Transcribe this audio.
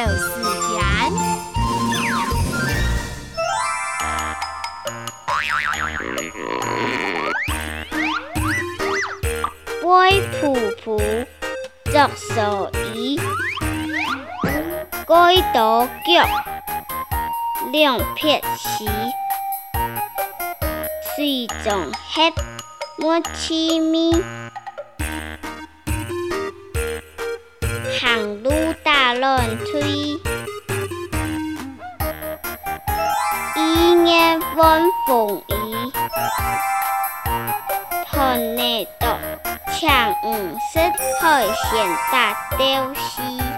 就是强，作手艺，归稻谷，两撇时，翠粽黑满尺，行。夜晚风衣，团内斗。抢五色海鲜大雕戏。